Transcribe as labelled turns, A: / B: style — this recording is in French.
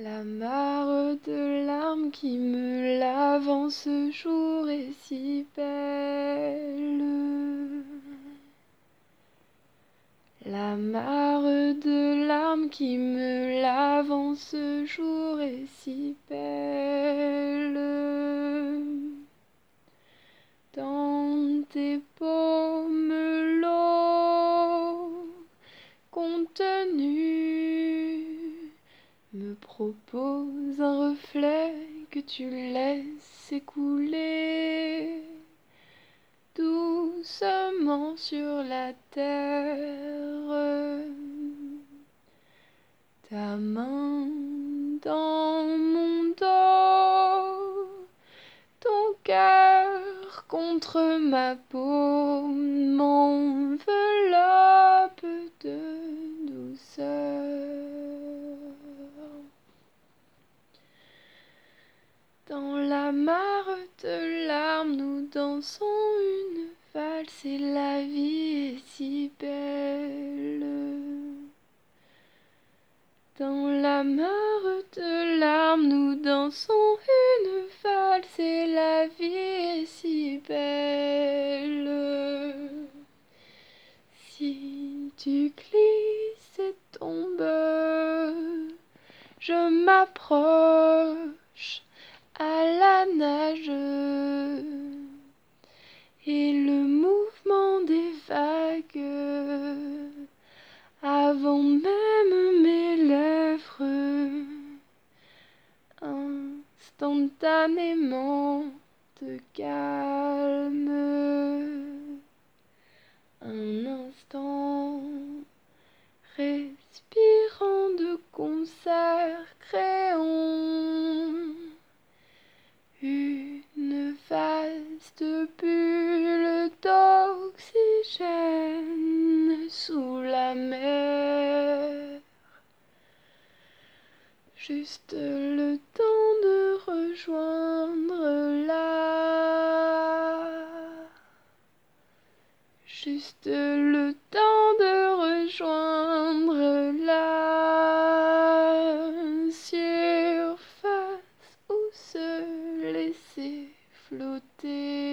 A: La mare de larmes qui me lave en ce jour est si belle. La mare de larmes qui me lave en ce jour est si belle. Dans tes paumes l'eau contenue me propose un reflet que tu laisses écouler doucement sur la terre. Ta main dans mon dos, ton cœur contre ma peau m'enveloppe de douceur. Dans la mare de larmes, nous dansons une valse et la vie est si belle. Dans la mare de larmes, nous dansons une valse et la vie est si belle. Si tu glisses et tombes, je m'approche et le mouvement des vagues avant même mes lèvres instantanément te cette bulle d'oxygène sous la mer. Juste le temps de rejoindre là. Juste le temps de rejoindre la surface où se laisser flotter.